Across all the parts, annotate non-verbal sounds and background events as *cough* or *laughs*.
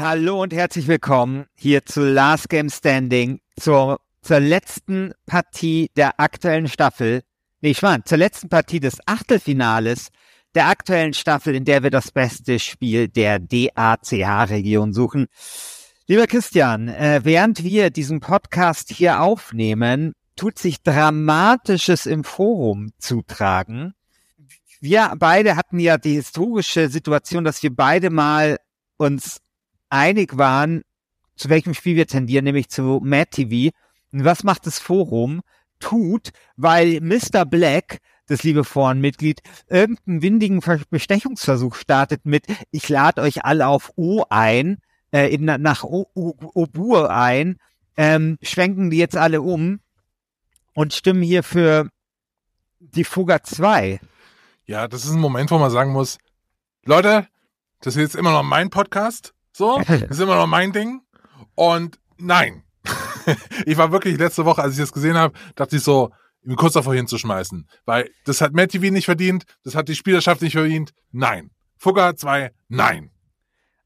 Hallo und herzlich willkommen hier zu Last Game Standing, zur, zur letzten Partie der aktuellen Staffel. Nee, Schwan, zur letzten Partie des Achtelfinales der aktuellen Staffel, in der wir das beste Spiel der DACH-Region suchen. Lieber Christian, äh, während wir diesen Podcast hier aufnehmen, tut sich Dramatisches im Forum zutragen. Wir beide hatten ja die historische Situation, dass wir beide mal uns einig waren, zu welchem Spiel wir tendieren, nämlich zu Mad TV. Und was macht das Forum? Tut, weil Mr. Black das liebe Forenmitglied, irgendeinen windigen Bestechungsversuch startet mit, ich lade euch alle auf O ein, äh, in, nach Obur ein, ähm, schwenken die jetzt alle um und stimmen hier für die Fuga 2. Ja, das ist ein Moment, wo man sagen muss, Leute, das ist jetzt immer noch mein Podcast, so, *laughs* das ist immer noch mein Ding und nein. *laughs* ich war wirklich letzte Woche, als ich das gesehen habe, dachte ich so, ihn kurz davor hinzuschmeißen. Weil das hat Matt TV nicht verdient, das hat die Spielerschaft nicht verdient. Nein. Fugger 2, nein.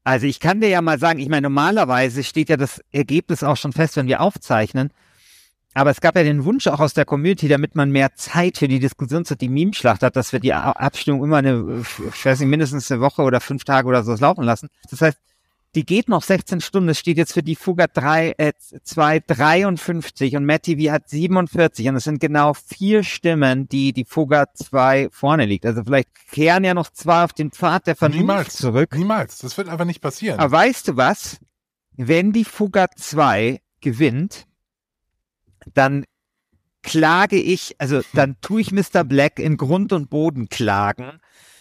Also ich kann dir ja mal sagen, ich meine, normalerweise steht ja das Ergebnis auch schon fest, wenn wir aufzeichnen. Aber es gab ja den Wunsch auch aus der Community, damit man mehr Zeit für die Diskussion zu die Meme-Schlacht hat, dass wir die Abstimmung immer eine, ich weiß nicht, mindestens eine Woche oder fünf Tage oder so laufen lassen. Das heißt, die geht noch 16 Stunden. Es steht jetzt für die Fugger 3, äh, 2 53 und Matt TV hat 47 und es sind genau vier Stimmen, die die Fugger 2 vorne liegt. Also vielleicht kehren ja noch zwei auf den Pfad der Vernunft Niemals. zurück. Niemals. Das wird einfach nicht passieren. Aber weißt du was? Wenn die Fugger 2 gewinnt, dann klage ich, also dann tue ich Mr. Black in Grund und Boden klagen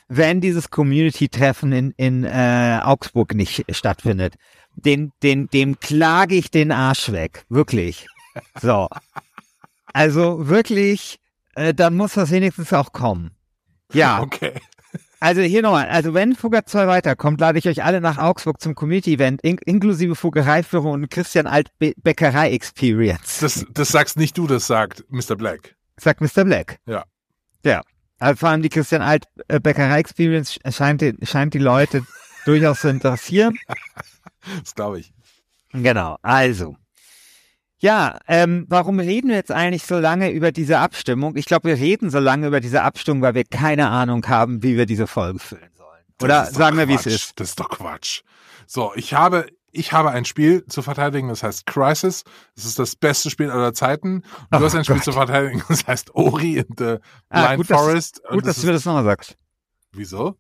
wenn dieses Community-Treffen in, in äh, Augsburg nicht stattfindet. Den, den, dem klage ich den Arsch weg. Wirklich. So. Also wirklich, äh, dann muss das wenigstens auch kommen. Ja. Okay. Also hier nochmal, also wenn Fugger 2 weiterkommt, lade ich euch alle nach Augsburg zum Community-Event, in inklusive Fuggereiführung und Christian Alt Bäckerei-Experience. Das, das sagst nicht du, das sagt Mr. Black. Sagt Mr. Black. Ja. Ja. Vor allem die Christian Alt äh, Bäckerei Experience scheint die, scheint die Leute *laughs* durchaus zu interessieren. Das glaube ich. Genau. Also. Ja, ähm, warum reden wir jetzt eigentlich so lange über diese Abstimmung? Ich glaube, wir reden so lange über diese Abstimmung, weil wir keine Ahnung haben, wie wir diese Folge füllen sollen. Oder sagen wir, wie es ist. Das ist doch Quatsch. So, ich habe ich habe ein Spiel zu verteidigen, das heißt Crisis. Das ist das beste Spiel aller Zeiten. Und oh, du hast ein Gott. Spiel zu verteidigen, *laughs* das heißt Ori in the ah, Blind gut, Forest. Dass, gut, das dass du mir das nochmal sagst. Wieso?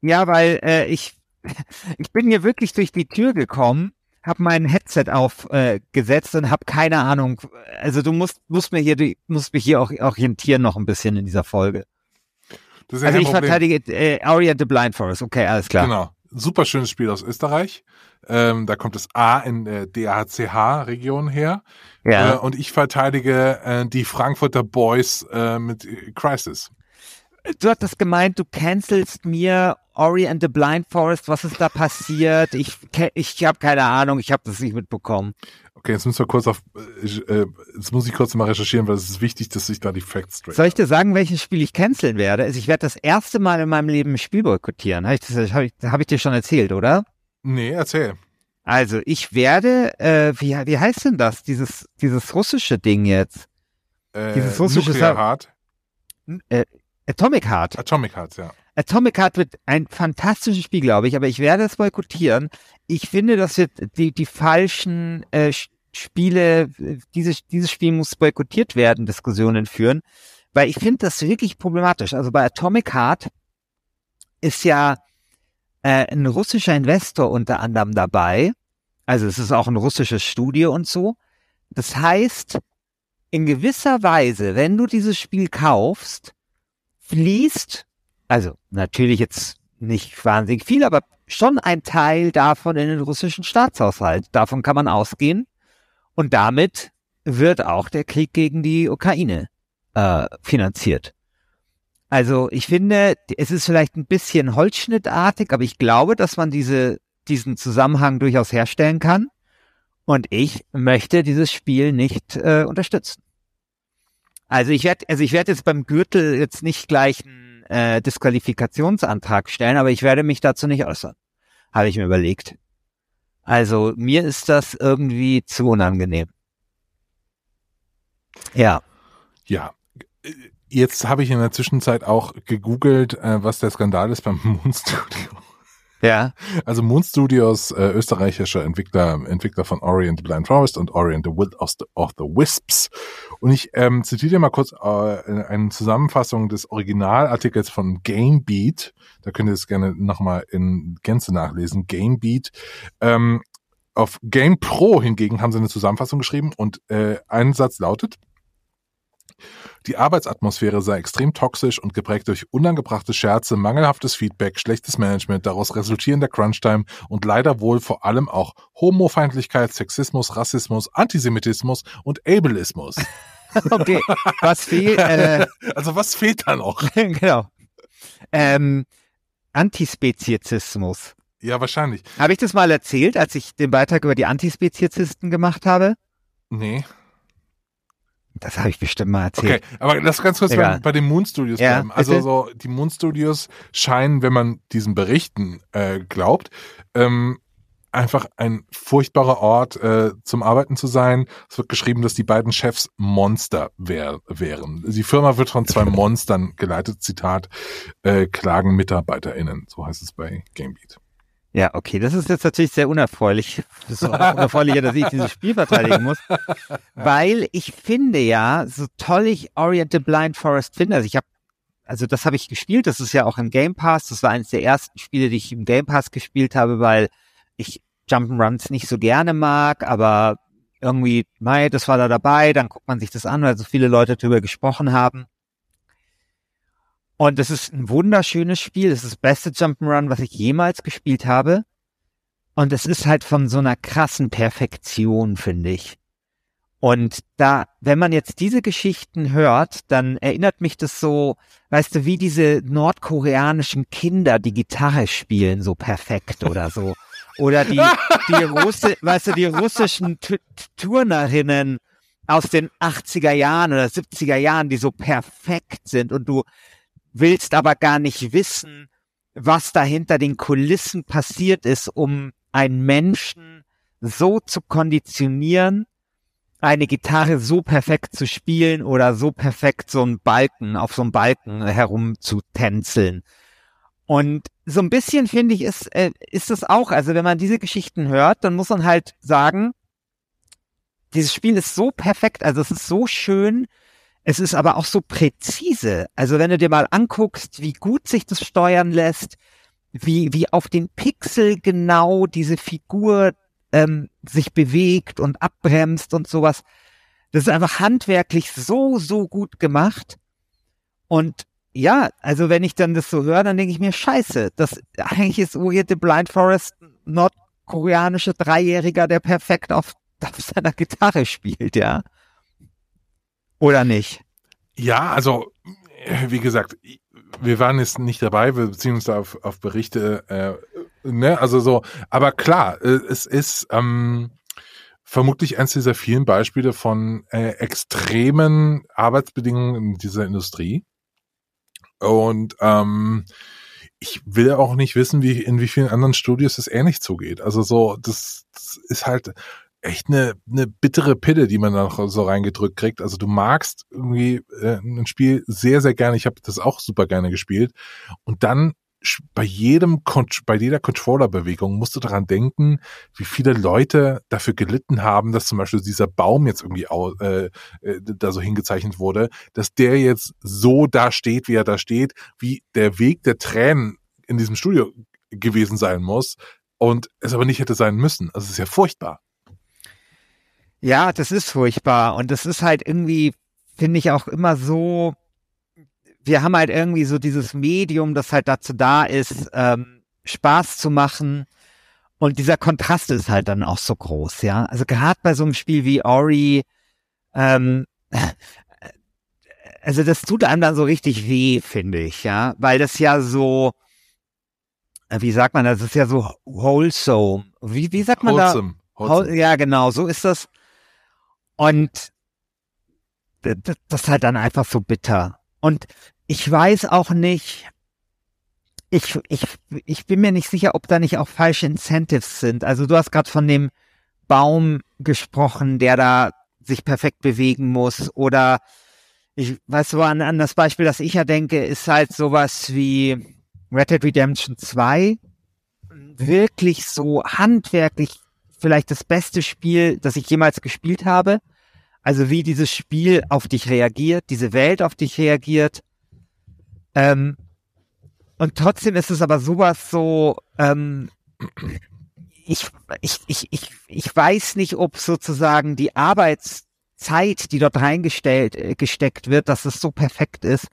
Ja, weil äh, ich, *laughs* ich bin hier wirklich durch die Tür gekommen, habe mein Headset aufgesetzt äh, und habe keine Ahnung. Also du musst, musst mir hier, du musst mich hier auch orientieren noch ein bisschen in dieser Folge. Also ich Problem. verteidige äh, Ori and the Blind Forest. Okay, alles klar. Genau. Super schönes Spiel aus Österreich. Ähm, da kommt das A in der DACH-Region her. Ja. Äh, und ich verteidige äh, die Frankfurter Boys äh, mit Crisis. Du hattest gemeint, du cancelst mir Ori and the Blind Forest. Was ist da passiert? Ich, ich habe keine Ahnung, ich habe das nicht mitbekommen. Okay, jetzt müssen wir kurz auf, äh, jetzt muss ich kurz mal recherchieren, weil es ist wichtig, dass ich da die Facts straight Soll ich dir sagen, welches Spiel ich canceln werde? Also ich werde das erste Mal in meinem Leben ein Spiel boykottieren. Habe ich, das, hab ich, hab ich dir schon erzählt, oder? Nee, erzähl. Also, ich werde, äh, wie, wie heißt denn das? Dieses, dieses russische Ding jetzt. Äh, dieses russische Nuclear Heart. Äh, Atomic Heart. Atomic Heart, ja. Atomic Heart wird ein fantastisches Spiel, glaube ich, aber ich werde es boykottieren. Ich finde, dass wir die, die falschen äh, Spiele, dieses, dieses Spiel muss boykottiert werden, Diskussionen führen, weil ich finde das wirklich problematisch. Also bei Atomic Heart ist ja äh, ein russischer Investor unter anderem dabei. Also es ist auch ein russisches Studio und so. Das heißt, in gewisser Weise, wenn du dieses Spiel kaufst, fließt, also natürlich jetzt nicht wahnsinnig viel, aber schon ein Teil davon in den russischen Staatshaushalt. Davon kann man ausgehen. Und damit wird auch der Krieg gegen die Ukraine äh, finanziert. Also ich finde, es ist vielleicht ein bisschen holzschnittartig, aber ich glaube, dass man diese, diesen Zusammenhang durchaus herstellen kann. Und ich möchte dieses Spiel nicht äh, unterstützen. Also ich werde, also ich werde jetzt beim Gürtel jetzt nicht gleich einen äh, Disqualifikationsantrag stellen, aber ich werde mich dazu nicht äußern. Habe ich mir überlegt. Also mir ist das irgendwie zu unangenehm. Ja. Ja, Jetzt habe ich in der Zwischenzeit auch gegoogelt, äh, was der Skandal ist beim *laughs* Moon Studio. Ja. Also Moon Studios, äh, österreichischer Entwickler, Entwickler von Orient Blind Forest und Orient the Will of the, of the Wisps. Und ich ähm, zitiere mal kurz äh, eine Zusammenfassung des Originalartikels von Gamebeat. Da könnt ihr es gerne nochmal in Gänze nachlesen. Gamebeat. Ähm, auf Game Pro hingegen haben sie eine Zusammenfassung geschrieben und äh, ein Satz lautet, die Arbeitsatmosphäre sei extrem toxisch und geprägt durch unangebrachte Scherze, mangelhaftes Feedback, schlechtes Management, daraus resultierender Crunchtime und leider wohl vor allem auch Homofeindlichkeit, Sexismus, Rassismus, Antisemitismus und Ableismus. *laughs* okay, was fehlt? Äh, *laughs* also was fehlt da noch? *laughs* genau. Ähm, Antispezizismus. Ja, wahrscheinlich. Habe ich das mal erzählt, als ich den Beitrag über die Antispezizisten gemacht habe? Nee. Das habe ich bestimmt mal erzählt. Okay, aber lass ganz kurz bei, bei, den Moon Studios ja, bleiben. Also bitte? so die Moon Studios scheinen, wenn man diesen Berichten äh, glaubt, ähm, einfach ein furchtbarer Ort äh, zum Arbeiten zu sein. Es wird geschrieben, dass die beiden Chefs Monster wär, wären. Die Firma wird von zwei *laughs* Monstern geleitet. Zitat, äh, klagen MitarbeiterInnen. So heißt es bei Gamebeat. Ja, okay, das ist jetzt natürlich sehr unerfreulich. Das ist auch unerfreulicher, dass ich dieses Spiel verteidigen muss. Weil ich finde ja, so toll ich Orient the Blind Forest finde, also ich habe, also das habe ich gespielt, das ist ja auch im Game Pass, das war eines der ersten Spiele, die ich im Game Pass gespielt habe, weil ich Jump'n'Runs nicht so gerne mag, aber irgendwie, mei, das war da dabei, dann guckt man sich das an, weil so viele Leute darüber gesprochen haben. Und es ist ein wunderschönes Spiel. Es ist das beste Jump'n'Run, was ich jemals gespielt habe. Und es ist halt von so einer krassen Perfektion, finde ich. Und da, wenn man jetzt diese Geschichten hört, dann erinnert mich das so, weißt du, wie diese nordkoreanischen Kinder, die Gitarre spielen, so perfekt oder so. Oder die, die Russi *laughs* weißt du, die russischen T Turnerinnen aus den 80er Jahren oder 70er Jahren, die so perfekt sind und du willst aber gar nicht wissen, was da hinter den Kulissen passiert ist, um einen Menschen so zu konditionieren, eine Gitarre so perfekt zu spielen oder so perfekt so einen Balken auf so einem Balken herum zu tänzeln. Und so ein bisschen finde ich ist äh, ist es auch, also wenn man diese Geschichten hört, dann muss man halt sagen, dieses Spiel ist so perfekt, also es ist so schön, es ist aber auch so präzise. Also wenn du dir mal anguckst, wie gut sich das steuern lässt, wie, wie auf den Pixel genau diese Figur ähm, sich bewegt und abbremst und sowas. Das ist einfach handwerklich so, so gut gemacht. Und ja, also wenn ich dann das so höre, dann denke ich mir, scheiße, das eigentlich ist Uri the Blind Forest nordkoreanische Dreijähriger, der perfekt auf, *laughs* auf seiner Gitarre spielt, ja. Oder nicht? Ja, also wie gesagt, wir waren jetzt nicht dabei, wir beziehen uns da auf, auf Berichte, äh, ne, also so, aber klar, äh, es ist ähm, vermutlich eines dieser vielen Beispiele von äh, extremen Arbeitsbedingungen in dieser Industrie. Und ähm, ich will auch nicht wissen, wie in wie vielen anderen Studios es ähnlich zugeht. Also so, das, das ist halt echt eine, eine bittere Pille, die man da noch so reingedrückt kriegt. Also du magst irgendwie äh, ein Spiel sehr, sehr gerne. Ich habe das auch super gerne gespielt. Und dann bei jedem, bei jeder Controller-Bewegung musst du daran denken, wie viele Leute dafür gelitten haben, dass zum Beispiel dieser Baum jetzt irgendwie äh, äh, da so hingezeichnet wurde, dass der jetzt so da steht, wie er da steht, wie der Weg der Tränen in diesem Studio gewesen sein muss und es aber nicht hätte sein müssen. Also es ist ja furchtbar. Ja, das ist furchtbar. Und das ist halt irgendwie, finde ich auch immer so, wir haben halt irgendwie so dieses Medium, das halt dazu da ist, ähm, Spaß zu machen. Und dieser Kontrast ist halt dann auch so groß, ja. Also gerade bei so einem Spiel wie Ori, ähm, also das tut einem dann so richtig weh, finde ich, ja, weil das ja so, äh, wie sagt man, das ist ja so wholesome. Wie, wie sagt man wholesome. da? Wholesome. Ja, genau, so ist das. Und das ist halt dann einfach so bitter. Und ich weiß auch nicht, ich, ich, ich bin mir nicht sicher, ob da nicht auch falsche Incentives sind. Also du hast gerade von dem Baum gesprochen, der da sich perfekt bewegen muss. Oder ich weiß so an, an das Beispiel, das ich ja denke, ist halt sowas wie Red Dead Redemption 2. Wirklich so handwerklich vielleicht das beste Spiel, das ich jemals gespielt habe. Also wie dieses Spiel auf dich reagiert, diese Welt auf dich reagiert. Ähm, und trotzdem ist es aber sowas so, ähm, ich, ich, ich, ich, ich weiß nicht, ob sozusagen die Arbeitszeit, die dort reingestellt, äh, gesteckt wird, dass es so perfekt ist,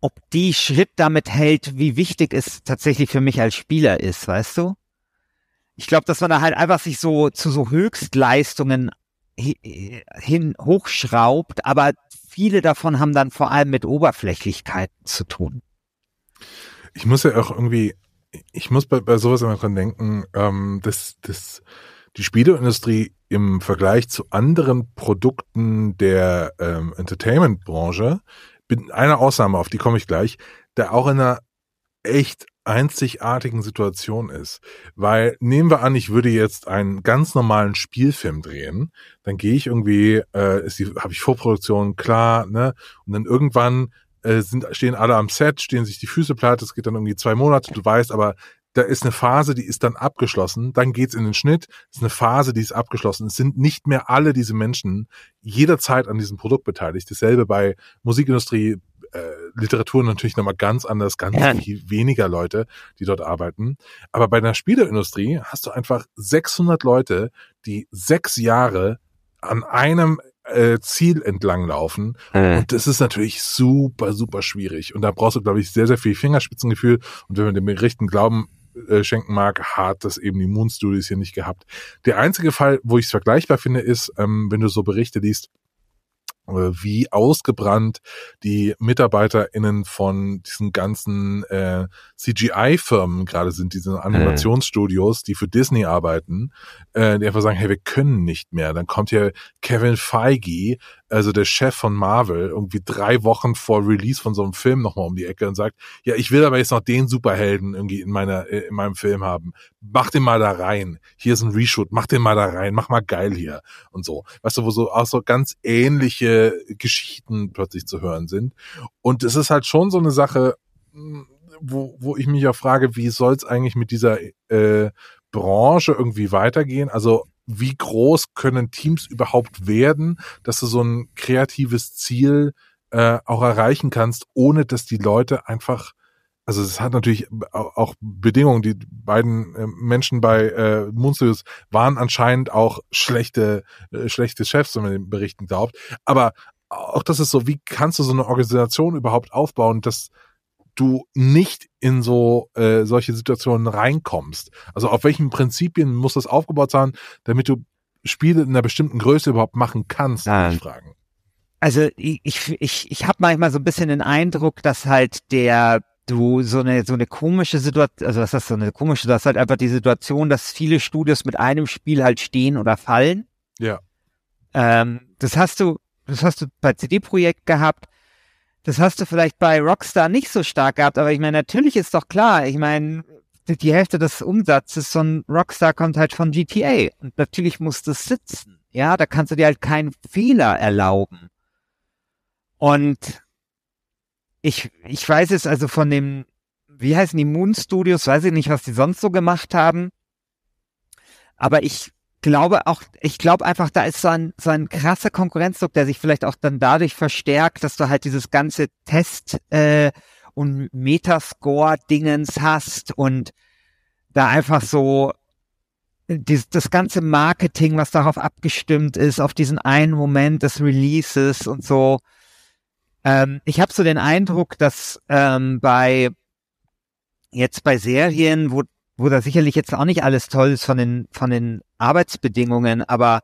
ob die Schritt damit hält, wie wichtig es tatsächlich für mich als Spieler ist, weißt du? Ich glaube, dass man da halt einfach sich so zu so Höchstleistungen hin hochschraubt, aber viele davon haben dann vor allem mit Oberflächlichkeit zu tun. Ich muss ja auch irgendwie, ich muss bei, bei sowas immer dran denken, ähm, dass, dass die Spieleindustrie im Vergleich zu anderen Produkten der ähm, Entertainment-Branche, bin eine Ausnahme, auf die komme ich gleich, da auch in einer echt einzigartigen Situation ist. Weil nehmen wir an, ich würde jetzt einen ganz normalen Spielfilm drehen, dann gehe ich irgendwie, äh, ist die, habe ich Vorproduktion klar, ne? Und dann irgendwann äh, sind, stehen alle am Set, stehen sich die Füße platt, es geht dann irgendwie zwei Monate, du weißt, aber da ist eine Phase, die ist dann abgeschlossen, dann geht's in den Schnitt, ist eine Phase, die ist abgeschlossen. Es sind nicht mehr alle diese Menschen jederzeit an diesem Produkt beteiligt. Dasselbe bei Musikindustrie, äh, Literatur natürlich nochmal ganz anders, ganz ja. weniger Leute, die dort arbeiten. Aber bei der Spieleindustrie hast du einfach 600 Leute, die sechs Jahre an einem äh, Ziel entlang laufen. Mhm. Und das ist natürlich super, super schwierig. Und da brauchst du, glaube ich, sehr, sehr viel Fingerspitzengefühl. Und wenn man dem Berichten glauben äh, schenken mag, hat das eben die Moon Studios hier nicht gehabt. Der einzige Fall, wo ich es vergleichbar finde, ist, ähm, wenn du so Berichte liest, wie ausgebrannt die MitarbeiterInnen von diesen ganzen äh, CGI-Firmen gerade sind, diese mhm. Animationsstudios, die für Disney arbeiten, äh, die einfach sagen, hey, wir können nicht mehr. Dann kommt hier Kevin Feige, also der Chef von Marvel, irgendwie drei Wochen vor Release von so einem Film nochmal um die Ecke und sagt, ja, ich will aber jetzt noch den Superhelden irgendwie in meiner, äh, in meinem Film haben. Mach den mal da rein. Hier ist ein Reshoot. Mach den mal da rein. Mach mal geil hier. Und so. Weißt du, wo so auch so ganz ähnliche Geschichten plötzlich zu hören sind. Und es ist halt schon so eine Sache, hm, wo, wo ich mich auch frage, wie soll es eigentlich mit dieser äh, Branche irgendwie weitergehen? Also wie groß können Teams überhaupt werden, dass du so ein kreatives Ziel äh, auch erreichen kannst, ohne dass die Leute einfach also es hat natürlich auch Bedingungen. Die beiden äh, Menschen bei äh, Moonstudios waren anscheinend auch schlechte, äh, schlechte Chefs, wenn man den Berichten glaubt. Aber auch das ist so, wie kannst du so eine Organisation überhaupt aufbauen, dass du nicht in so äh, solche Situationen reinkommst? Also auf welchen Prinzipien muss das aufgebaut sein, damit du Spiele in einer bestimmten Größe überhaupt machen kannst, ja. ich fragen. Also ich, ich, ich habe manchmal so ein bisschen den Eindruck, dass halt der du so eine so eine komische Situation, also was ist so eine komische, das ist halt einfach die Situation, dass viele Studios mit einem Spiel halt stehen oder fallen. Ja. Ähm, das hast du, das hast du bei CD-Projekt gehabt. Das hast du vielleicht bei Rockstar nicht so stark gehabt, aber ich meine, natürlich ist doch klar, ich meine, die Hälfte des Umsatzes von Rockstar kommt halt von GTA. Und natürlich muss das sitzen. Ja, da kannst du dir halt keinen Fehler erlauben. Und ich, ich weiß es also von dem, wie heißen die Moon Studios, weiß ich nicht, was die sonst so gemacht haben. Aber ich glaube auch, ich glaube einfach, da ist so ein, so ein krasser Konkurrenzdruck, der sich vielleicht auch dann dadurch verstärkt, dass du halt dieses ganze Test äh, und Metascore-Dingens hast und da einfach so das, das ganze Marketing, was darauf abgestimmt ist, auf diesen einen Moment des Releases und so. Ähm, ich habe so den Eindruck, dass ähm, bei jetzt bei Serien, wo wo da sicherlich jetzt auch nicht alles toll ist von den, von den Arbeitsbedingungen, aber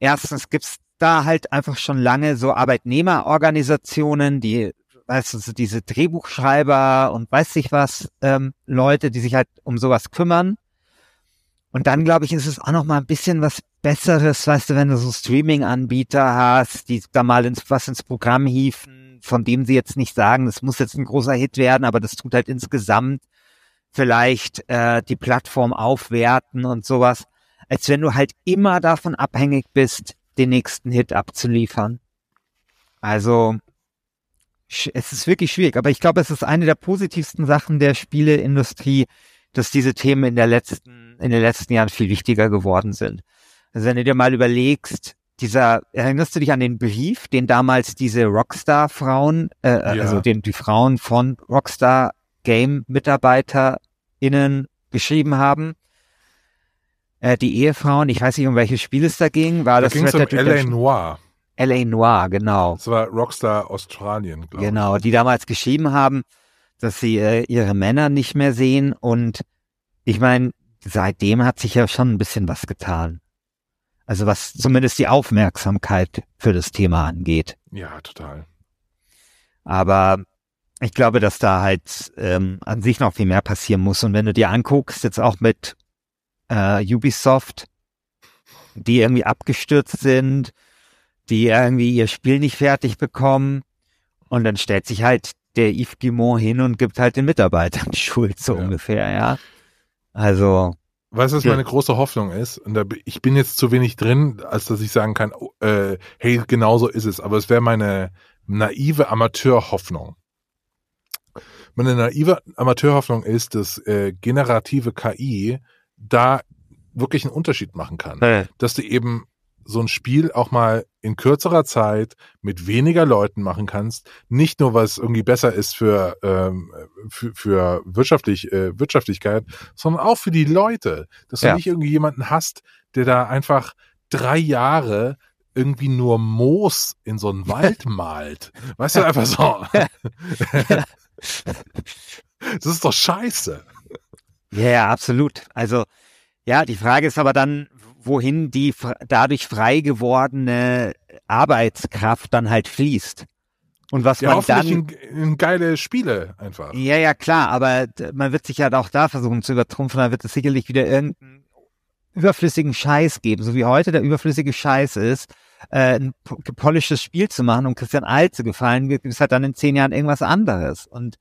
erstens gibt's da halt einfach schon lange so Arbeitnehmerorganisationen, die, weißt du, so diese Drehbuchschreiber und weiß ich was, ähm, Leute, die sich halt um sowas kümmern. Und dann, glaube ich, ist es auch noch mal ein bisschen was Besseres, weißt du, wenn du so Streaming-Anbieter hast, die da mal ins, was ins Programm hieven, von dem sie jetzt nicht sagen, das muss jetzt ein großer Hit werden, aber das tut halt insgesamt vielleicht äh, die Plattform aufwerten und sowas, als wenn du halt immer davon abhängig bist, den nächsten Hit abzuliefern. Also es ist wirklich schwierig, aber ich glaube, es ist eine der positivsten Sachen der Spieleindustrie, dass diese Themen in der letzten, in den letzten Jahren viel wichtiger geworden sind. Also wenn du dir mal überlegst, dieser, erinnerst du dich an den Brief, den damals diese Rockstar-Frauen, äh, ja. also den die Frauen von Rockstar Game-MitarbeiterInnen geschrieben haben. Äh, die Ehefrauen, ich weiß nicht, um welches Spiel es da ging. War da das es um L.A. Noir. L.A. Noir, genau. Das war Rockstar Australien, glaube ich. Genau, die damals geschrieben haben, dass sie äh, ihre Männer nicht mehr sehen. Und ich meine, seitdem hat sich ja schon ein bisschen was getan. Also was zumindest die Aufmerksamkeit für das Thema angeht. Ja, total. Aber ich glaube, dass da halt ähm, an sich noch viel mehr passieren muss. Und wenn du dir anguckst, jetzt auch mit äh, Ubisoft, die irgendwie abgestürzt sind, die irgendwie ihr Spiel nicht fertig bekommen, und dann stellt sich halt der Yves Guimont hin und gibt halt den Mitarbeitern *laughs* die Schuld, so ja. ungefähr, ja. Also. Weißt du, was meine große Hoffnung ist? Und da, ich bin jetzt zu wenig drin, als dass ich sagen kann, oh, äh, hey, genau so ist es. Aber es wäre meine naive Amateurhoffnung. Meine naive Amateurhoffnung ist, dass äh, generative KI da wirklich einen Unterschied machen kann. Hey. Dass du eben so ein Spiel auch mal in kürzerer Zeit mit weniger Leuten machen kannst. Nicht nur, was irgendwie besser ist für, ähm, für, für wirtschaftlich, äh, Wirtschaftlichkeit, sondern auch für die Leute. Dass ja. du nicht irgendwie jemanden hast, der da einfach drei Jahre irgendwie nur Moos in so einen *laughs* Wald malt. Weißt du, einfach so. *laughs* das ist doch scheiße. Ja, ja, absolut. Also, ja, die Frage ist aber dann, wohin die dadurch frei gewordene Arbeitskraft dann halt fließt. Und was ja, man dann in, in geile Spiele einfach. Ja, ja, klar, aber man wird sich ja auch da versuchen zu übertrumpfen, da wird es sicherlich wieder irgendeinen überflüssigen Scheiß geben, so wie heute der überflüssige Scheiß ist, äh, ein gepolischtes Spiel zu machen, um Christian Alt zu gefallen, es halt dann in zehn Jahren irgendwas anderes. Und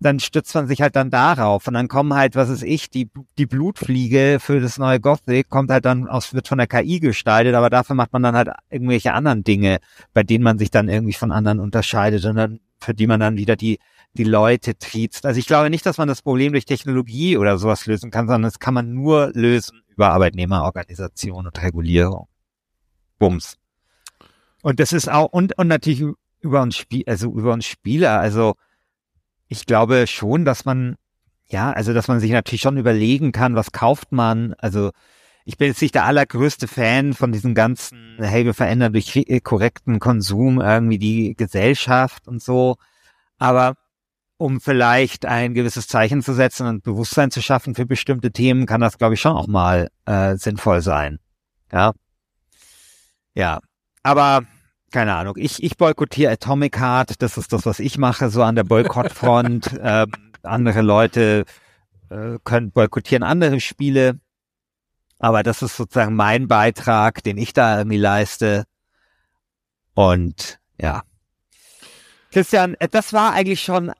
dann stützt man sich halt dann darauf und dann kommen halt, was ist ich, die, die Blutfliege für das neue Gothic kommt halt dann aus, wird von der KI gestaltet, aber dafür macht man dann halt irgendwelche anderen Dinge, bei denen man sich dann irgendwie von anderen unterscheidet und dann, für die man dann wieder die, die Leute triezt. Also ich glaube nicht, dass man das Problem durch Technologie oder sowas lösen kann, sondern das kann man nur lösen über Arbeitnehmerorganisation und Regulierung. Bums. Und das ist auch, und, und natürlich über uns Spiel, also über uns Spieler. Also ich glaube schon, dass man, ja, also dass man sich natürlich schon überlegen kann, was kauft man. Also ich bin jetzt nicht der allergrößte Fan von diesem ganzen, hey, wir verändern durch korrekten Konsum irgendwie die Gesellschaft und so. Aber um vielleicht ein gewisses Zeichen zu setzen und Bewusstsein zu schaffen für bestimmte Themen, kann das, glaube ich, schon auch mal äh, sinnvoll sein. Ja. Ja. Aber keine Ahnung, ich, ich boykottiere Atomic Heart, das ist das, was ich mache, so an der Boykottfront. *laughs* ähm, andere Leute äh, können boykottieren andere Spiele, aber das ist sozusagen mein Beitrag, den ich da irgendwie leiste. Und ja. Christian, äh, das war eigentlich schon,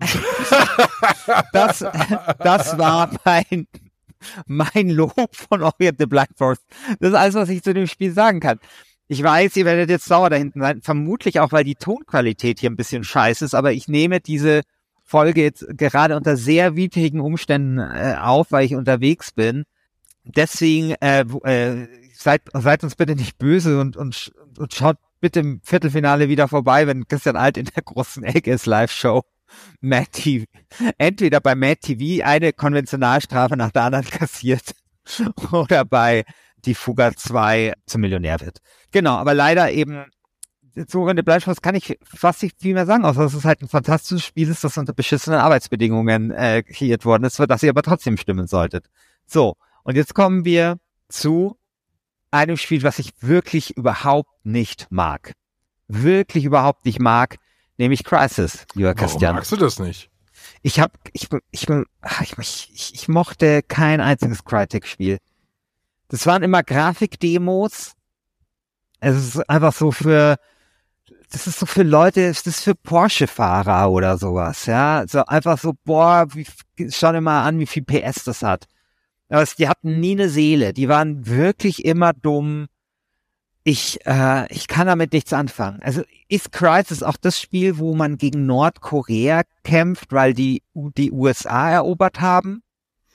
*laughs* das, das war mein, mein Lob von Orient the Blind Forest. Das ist alles, was ich zu dem Spiel sagen kann. Ich weiß, ihr werdet jetzt sauer da hinten sein. Vermutlich auch, weil die Tonqualität hier ein bisschen scheiße ist, aber ich nehme diese Folge jetzt gerade unter sehr widrigen Umständen äh, auf, weil ich unterwegs bin. Deswegen äh, äh, seid, seid uns bitte nicht böse und, und, und schaut bitte im Viertelfinale wieder vorbei, wenn Christian Alt in der großen Ecke ist Live-Show. Matt TV, entweder bei Matt TV eine Konventionalstrafe nach der anderen *laughs* kassiert oder bei die Fuga 2 zum Millionär wird. Genau, aber leider eben der Bleischuss kann ich fast nicht viel mehr sagen, außer dass es halt ein fantastisches Spiel ist, das unter beschissenen Arbeitsbedingungen äh, kreiert worden ist, für das ihr aber trotzdem stimmen solltet. So, und jetzt kommen wir zu einem Spiel, was ich wirklich überhaupt nicht mag. Wirklich überhaupt nicht mag, nämlich Crisis, lieber Christian. Warum magst du das nicht? Ich hab, ich, ich, ich, ich, ich mochte kein einziges Crytek-Spiel. Das waren immer Grafikdemos. Es ist einfach so für, das ist so für Leute, das ist für Porsche-Fahrer oder sowas, ja. So einfach so, boah, wie, schau dir mal an, wie viel PS das hat. Aber die hatten nie eine Seele. Die waren wirklich immer dumm. Ich, äh, ich kann damit nichts anfangen. Also ist Crisis auch das Spiel, wo man gegen Nordkorea kämpft, weil die die USA erobert haben?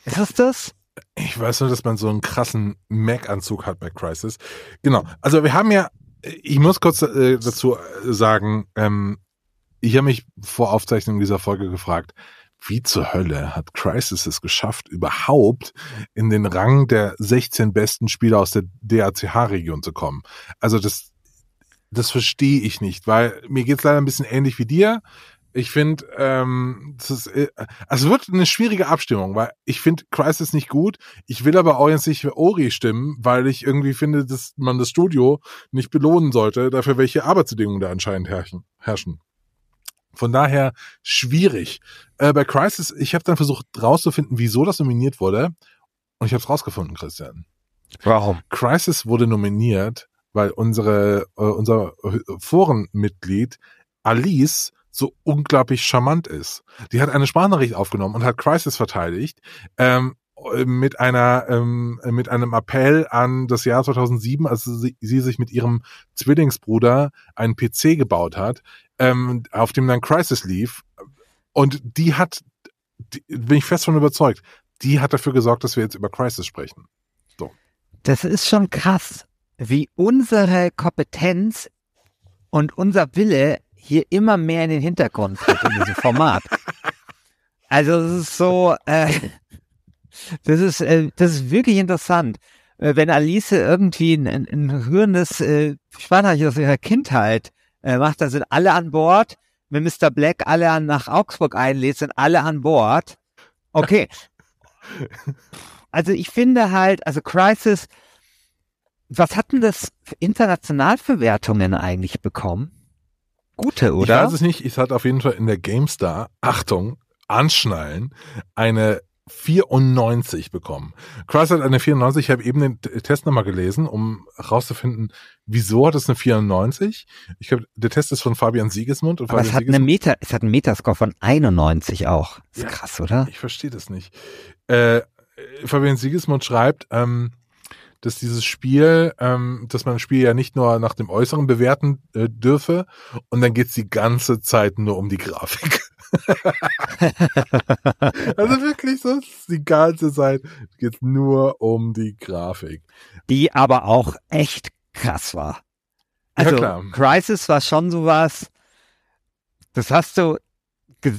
Ist es das? Ich weiß nur, dass man so einen krassen Mac-Anzug hat bei Crisis. Genau. Also wir haben ja, ich muss kurz äh, dazu sagen, ähm, ich habe mich vor Aufzeichnung dieser Folge gefragt, wie zur Hölle hat Crisis es geschafft, überhaupt in den Rang der 16 besten Spieler aus der DACH-Region zu kommen? Also das, das verstehe ich nicht, weil mir geht's leider ein bisschen ähnlich wie dir. Ich finde, ähm, ist, äh, also wird eine schwierige Abstimmung, weil ich finde Crisis nicht gut. Ich will aber auch jetzt nicht für Ori stimmen, weil ich irgendwie finde, dass man das Studio nicht belohnen sollte, dafür welche Arbeitsbedingungen da anscheinend herrschen. herrschen. Von daher schwierig. Äh, bei Crisis, ich habe dann versucht rauszufinden, wieso das nominiert wurde. Und ich habe es rausgefunden, Christian. Warum? Crisis wurde nominiert, weil unsere, äh, unser Forenmitglied Alice so unglaublich charmant ist. Die hat eine Sprachnachricht aufgenommen und hat Crisis verteidigt. Ähm, mit einer ähm, mit einem Appell an das Jahr 2007, als sie, sie sich mit ihrem Zwillingsbruder einen PC gebaut hat, ähm, auf dem dann Crisis lief. Und die hat, die, bin ich fest von überzeugt, die hat dafür gesorgt, dass wir jetzt über Crisis sprechen. So. Das ist schon krass, wie unsere Kompetenz und unser Wille hier immer mehr in den Hintergrund tritt in diesem Format. Also es ist so, äh, das ist, äh, das ist wirklich interessant. Äh, wenn Alice irgendwie ein, ein, ein rührendes äh, Spannend aus ihrer Kindheit äh, macht, da sind alle an Bord. Wenn Mr. Black alle nach Augsburg einlädt, sind alle an Bord. Okay. Also ich finde halt, also Crisis, was hatten das international für Wertungen eigentlich bekommen? Gute, oder? Ich weiß es nicht. Es hat auf jeden Fall in der GameStar, Achtung, anschnallen, eine 94 bekommen. Christ hat eine 94. Ich habe eben den Test nochmal gelesen, um herauszufinden, wieso hat es eine 94. Ich glaube, der Test ist von Fabian Siegesmund. Und Aber Fabian es hat, eine Meta, es hat einen Metascore von 91 auch. Ist ja, krass, oder? Ich verstehe das nicht. Äh, Fabian Siegesmund schreibt, ähm, dass dieses Spiel, ähm, dass man ein Spiel ja nicht nur nach dem Äußeren bewerten äh, dürfe und dann geht's die ganze Zeit nur um die Grafik. *laughs* also wirklich so, die ganze Zeit geht's nur um die Grafik. Die aber auch echt krass war. Also ja, Crisis war schon sowas, das hast du,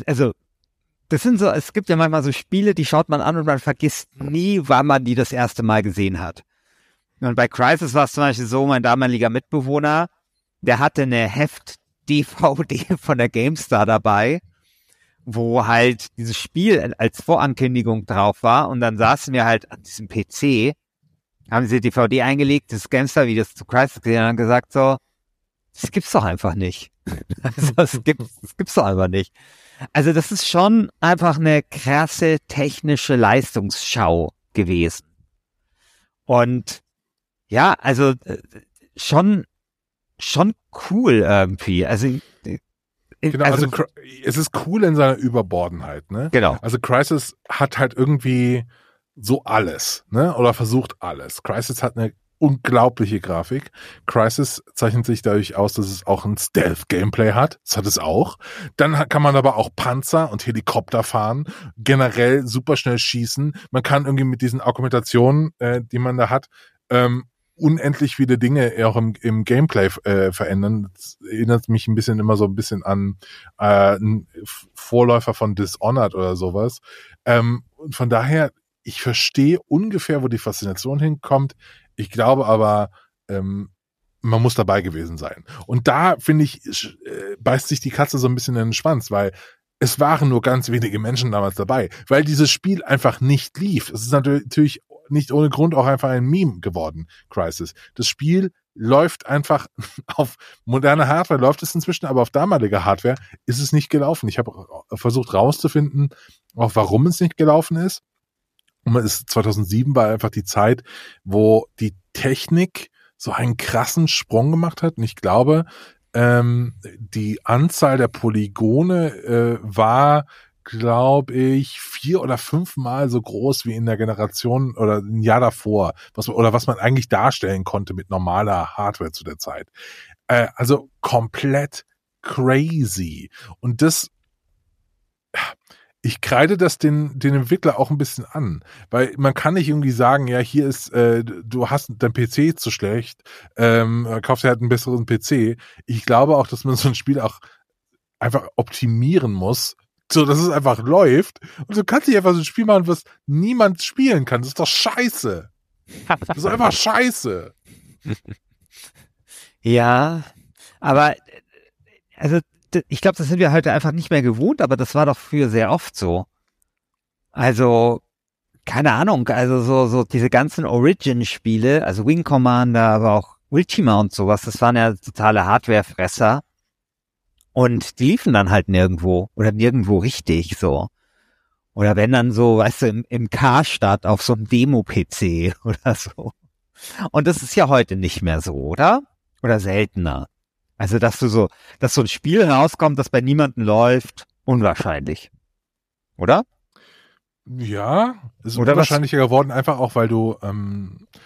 also das sind so, es gibt ja manchmal so Spiele, die schaut man an und man vergisst nie, wann man die das erste Mal gesehen hat. Und bei Crisis war es zum Beispiel so, mein damaliger Mitbewohner, der hatte eine Heft-DVD *laughs* von der GameStar dabei wo halt dieses Spiel als Vorankündigung drauf war und dann saßen wir halt an diesem PC, haben sie DVD eingelegt, das Gamestar-Videos zu Crisis gesehen und haben gesagt so, das gibt's doch einfach nicht. *laughs* also, das gibt's, das gibt's doch einfach nicht. Also das ist schon einfach eine krasse technische Leistungsschau gewesen. Und ja, also äh, schon schon cool irgendwie. Also Genau, also, also, es ist cool in seiner Überbordenheit, ne? Genau. Also Crisis hat halt irgendwie so alles, ne? Oder versucht alles. Crisis hat eine unglaubliche Grafik. Crisis zeichnet sich dadurch aus, dass es auch ein Stealth-Gameplay hat. Das hat es auch. Dann kann man aber auch Panzer und Helikopter fahren, generell super schnell schießen. Man kann irgendwie mit diesen Argumentationen, äh, die man da hat, ähm, unendlich viele Dinge auch im, im Gameplay äh, verändern. Das erinnert mich ein bisschen immer so ein bisschen an äh, ein Vorläufer von Dishonored oder sowas. Ähm, von daher, ich verstehe ungefähr, wo die Faszination hinkommt. Ich glaube aber, ähm, man muss dabei gewesen sein. Und da, finde ich, äh, beißt sich die Katze so ein bisschen in den Schwanz, weil es waren nur ganz wenige Menschen damals dabei, weil dieses Spiel einfach nicht lief. Es ist natürlich nicht ohne Grund auch einfach ein Meme geworden, Crisis. Das Spiel läuft einfach *laughs* auf moderne Hardware, läuft es inzwischen, aber auf damalige Hardware ist es nicht gelaufen. Ich habe versucht rauszufinden, auch warum es nicht gelaufen ist. Und es 2007 war einfach die Zeit, wo die Technik so einen krassen Sprung gemacht hat. Und ich glaube, ähm, die Anzahl der Polygone äh, war, glaube ich, vier oder fünfmal so groß wie in der Generation oder ein Jahr davor, was, oder was man eigentlich darstellen konnte mit normaler Hardware zu der Zeit. Äh, also komplett crazy. Und das ich kreide das den, den Entwickler auch ein bisschen an, weil man kann nicht irgendwie sagen, ja, hier ist, äh, du hast dein PC zu schlecht, ähm, kaufst dir halt einen besseren PC. Ich glaube auch, dass man so ein Spiel auch einfach optimieren muss, so dass es einfach läuft. Und du kannst nicht einfach so ein Spiel machen, was niemand spielen kann. Das ist doch scheiße. Das ist einfach scheiße. *laughs* Ja, aber also ich glaube, das sind wir heute einfach nicht mehr gewohnt, aber das war doch früher sehr oft so. Also, keine Ahnung, also so, so diese ganzen Origin-Spiele, also Wing Commander, aber auch Ultima und sowas, das waren ja totale Hardwarefresser. Und die liefen dann halt nirgendwo oder nirgendwo richtig so. Oder wenn dann so, weißt du, im, im Karstadt auf so einem Demo-PC *laughs* oder so. Und das ist ja heute nicht mehr so, oder? Oder seltener. Also, dass du so, dass so ein Spiel rauskommt, das bei niemandem läuft, unwahrscheinlich. Oder? Ja, ist Oder unwahrscheinlicher was? geworden, einfach auch, weil du ähm, äh,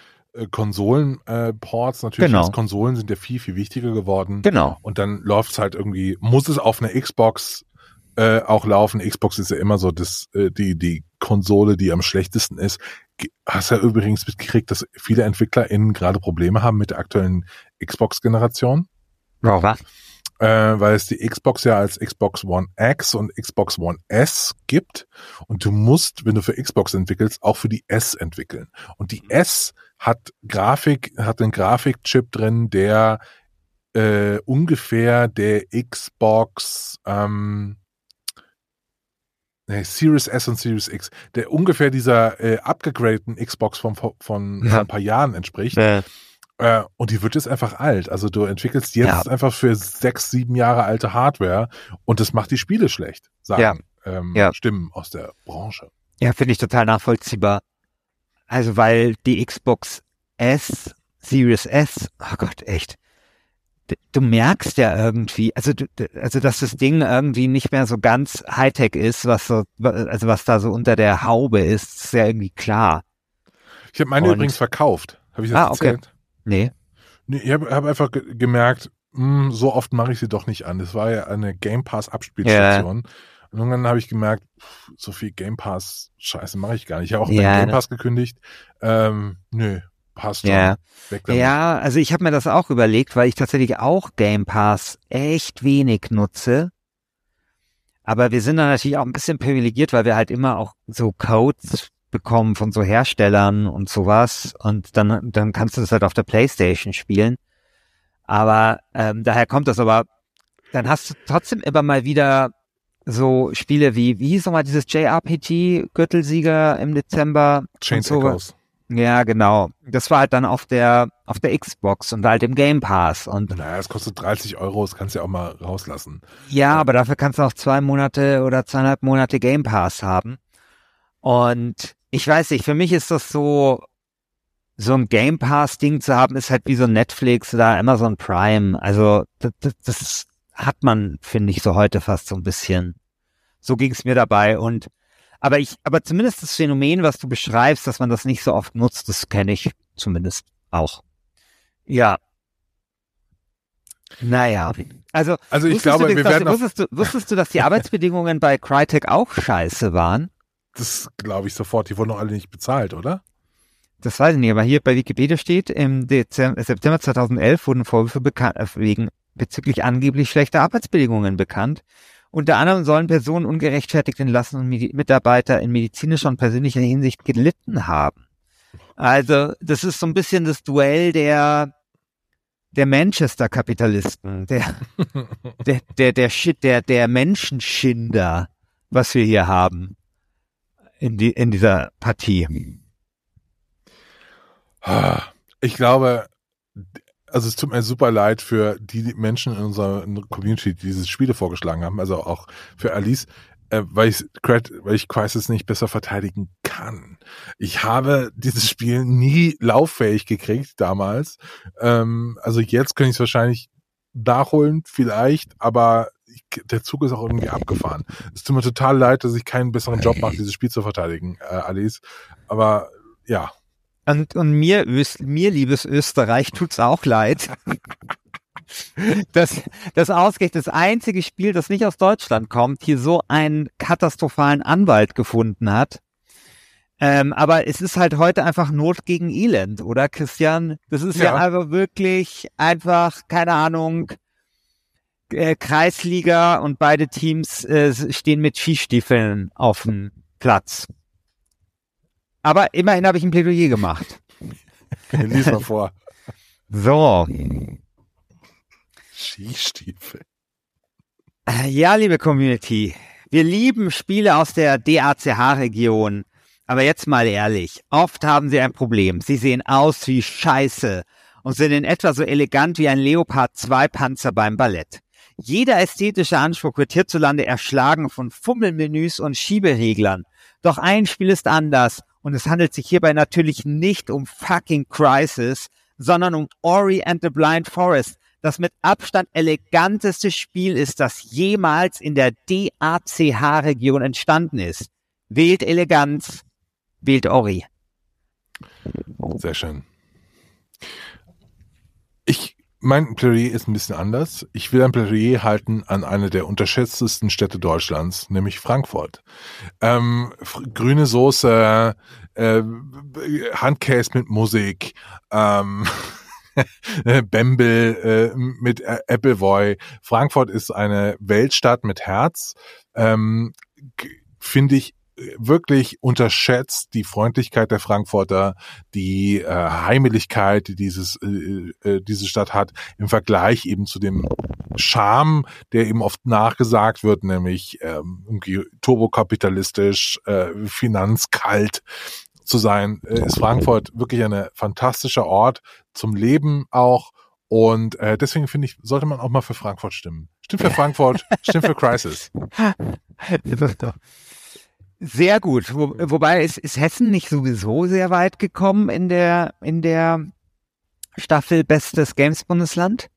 Konsolen-Ports, äh, natürlich genau. Konsolen sind ja viel, viel wichtiger geworden. Genau. Und dann läuft's halt irgendwie, muss es auf einer Xbox äh, auch laufen. Xbox ist ja immer so das, äh, die, die Konsole, die am schlechtesten ist. Hast ja übrigens mitgekriegt, dass viele EntwicklerInnen gerade Probleme haben mit der aktuellen Xbox-Generation? Wow, was? Äh, weil es die Xbox ja als Xbox One X und Xbox One S gibt. Und du musst, wenn du für Xbox entwickelst, auch für die S entwickeln. Und die S hat Grafik, hat einen Grafikchip drin, der äh, ungefähr der Xbox ähm, nee, Series S und Series X, der ungefähr dieser äh, abgegradeten Xbox von, von, ja. ein paar Jahren entspricht. Ja. Äh, und die wird jetzt einfach alt. Also du entwickelst jetzt ja. einfach für sechs, sieben Jahre alte Hardware und das macht die Spiele schlecht, sagen ja. Ähm, ja. Stimmen aus der Branche. Ja, finde ich total nachvollziehbar. Also weil die Xbox S, Series S, oh Gott, echt. Du merkst ja irgendwie, also, also dass das Ding irgendwie nicht mehr so ganz Hightech ist, was so, also was da so unter der Haube ist, ist ja irgendwie klar. Ich habe meine und, übrigens verkauft. Habe ich das ah, erzählt? Okay. Nee. Nee, ich habe hab einfach ge gemerkt, mh, hm, so oft mache ich sie doch nicht an. Das war ja eine Game Pass Abspielstation. Yeah. Und irgendwann habe ich gemerkt, pff, so viel Game Pass Scheiße mache ich gar nicht. Ich habe auch yeah, Game Pass gekündigt. Ähm, nö, passt ja. Ja, also ich habe mir das auch überlegt, weil ich tatsächlich auch Game Pass echt wenig nutze. Aber wir sind da natürlich auch ein bisschen privilegiert, weil wir halt immer auch so Codes bekommen von so Herstellern und sowas und dann, dann kannst du das halt auf der Playstation spielen. Aber ähm, daher kommt das aber, dann hast du trotzdem immer mal wieder so Spiele wie, wie hieß nochmal dieses JRPG Gürtelsieger im Dezember? Chains so. Echoes. Ja, genau. Das war halt dann auf der, auf der Xbox und halt im Game Pass und. Naja, es kostet 30 Euro, das kannst du ja auch mal rauslassen. Ja, aber dafür kannst du auch zwei Monate oder zweieinhalb Monate Game Pass haben. Und ich weiß nicht, für mich ist das so, so ein Game Pass-Ding zu haben, ist halt wie so Netflix oder Amazon Prime. Also das, das, das hat man, finde ich, so heute fast so ein bisschen. So ging es mir dabei. Und Aber ich, aber zumindest das Phänomen, was du beschreibst, dass man das nicht so oft nutzt, das kenne ich zumindest auch. Ja. Naja. Also, Also ich glaube, du, wir dass, werden wusstest, du, wusstest du, dass die *laughs* Arbeitsbedingungen bei Crytek auch scheiße waren? das glaube ich sofort, die wurden doch alle nicht bezahlt, oder? Das weiß ich nicht, aber hier bei Wikipedia steht, im Dezember, September 2011 wurden Vorwürfe bekannt, äh, wegen bezüglich angeblich schlechter Arbeitsbedingungen bekannt. Unter anderem sollen Personen ungerechtfertigt entlassen und Medi Mitarbeiter in medizinischer und persönlicher Hinsicht gelitten haben. Also, das ist so ein bisschen das Duell der, der Manchester-Kapitalisten, der, *laughs* der, der, der Shit, der, der Menschenschinder, was wir hier haben in, die, in dieser Partie. Ich glaube, also es tut mir super leid für die Menschen in unserer Community, die diese Spiele vorgeschlagen haben, also auch für Alice, äh, weil ich weil ich Crisis nicht besser verteidigen kann. Ich habe dieses Spiel nie lauffähig gekriegt damals. Ähm, also jetzt könnte ich es wahrscheinlich nachholen, vielleicht, aber ich, der Zug ist auch irgendwie abgefahren. Es tut mir total leid, dass ich keinen besseren Job mache, dieses Spiel zu verteidigen, äh, Alice. Aber ja, Und, und mir, Öst, mir, liebes Österreich, tut's auch leid. dass *laughs* das ausgerechnet das einzige Spiel, das nicht aus Deutschland kommt, hier so einen katastrophalen Anwalt gefunden hat. Ähm, aber es ist halt heute einfach Not gegen Elend, oder Christian? Das ist ja, Ja. einfach wirklich einfach, keine Ahnung, äh, Kreisliga und beide Teams äh, stehen mit Skistiefeln auf dem Platz. Aber immerhin habe ich ein Plädoyer gemacht. *laughs* lies mal vor. So, Skistiefel. Ja, liebe Community, wir lieben Spiele aus der DACH-Region. Aber jetzt mal ehrlich, oft haben sie ein Problem. Sie sehen aus wie Scheiße und sind in etwa so elegant wie ein Leopard 2 Panzer beim Ballett. Jeder ästhetische Anspruch wird hierzulande erschlagen von Fummelmenüs und Schiebereglern. Doch ein Spiel ist anders und es handelt sich hierbei natürlich nicht um fucking Crisis, sondern um Ori and the Blind Forest, das mit Abstand eleganteste Spiel ist, das jemals in der DACH-Region entstanden ist. Wählt Eleganz, wählt Ori. Sehr schön. Ich, mein Plädoyer ist ein bisschen anders. Ich will ein Plädoyer halten an eine der unterschätztesten Städte Deutschlands, nämlich Frankfurt. Ähm, grüne Soße, äh, Handkäse mit Musik, ähm, *laughs* Bembel äh, mit Ä- Appleboy. Frankfurt ist eine Weltstadt mit Herz. Ähm, Finde ich äh, wirklich unterschätzt die Freundlichkeit der Frankfurter, die äh, Heimeligkeit, die dieses, äh, äh, diese Stadt hat, im Vergleich eben zu dem Charme, der eben oft nachgesagt wird, nämlich ähm, irgendwie turbokapitalistisch, äh, finanzkalt zu sein, äh, ist Frankfurt wirklich ein fantastischer Ort zum Leben auch. Und äh, deswegen finde ich, sollte man auch mal für Frankfurt stimmen. Stimmt für Frankfurt, stimmt für *laughs* Crisis. Sehr gut. Wo, wobei ist, ist Hessen nicht sowieso sehr weit gekommen in der in der Staffel Bestes Games Bundesland?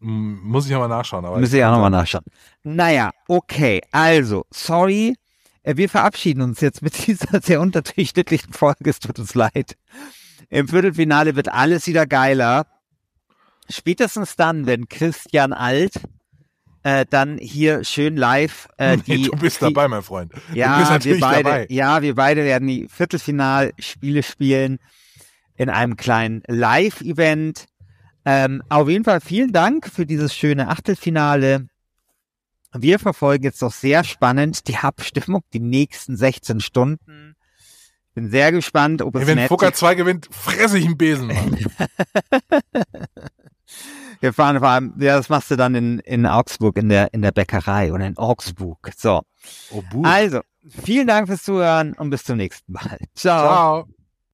Muss ich aber nachschauen. Aber Müssen wir ja nochmal nachschauen. Naja, okay. Also, sorry. Äh, Wir verabschieden uns jetzt mit *laughs* dieser sehr unterdurchschnittlichen Folge. Es tut uns leid. Im Viertelfinale wird alles wieder geiler. Spätestens dann, wenn Christian Alt äh, dann hier schön live äh, Nee, die, du bist die, dabei, mein Freund. ja, wir beide, dabei. ja, wir beide werden die Viertelfinalspiele spielen in einem kleinen Live-Event. Ähm, auf jeden Fall vielen Dank für dieses schöne Achtelfinale. Wir verfolgen jetzt doch sehr spannend die Abstimmung, die nächsten 16 Stunden. Bin sehr gespannt, ob es Hey, wenn Fugger 2 gewinnt, fresse ich einen Besen. *laughs* Wir fahren vor allem, ja, das machst du dann in, in Augsburg in der, in der Bäckerei oder in Augsburg. So. Oh. Also, vielen Dank fürs Zuhören und bis zum nächsten Mal. Ciao. Ciao.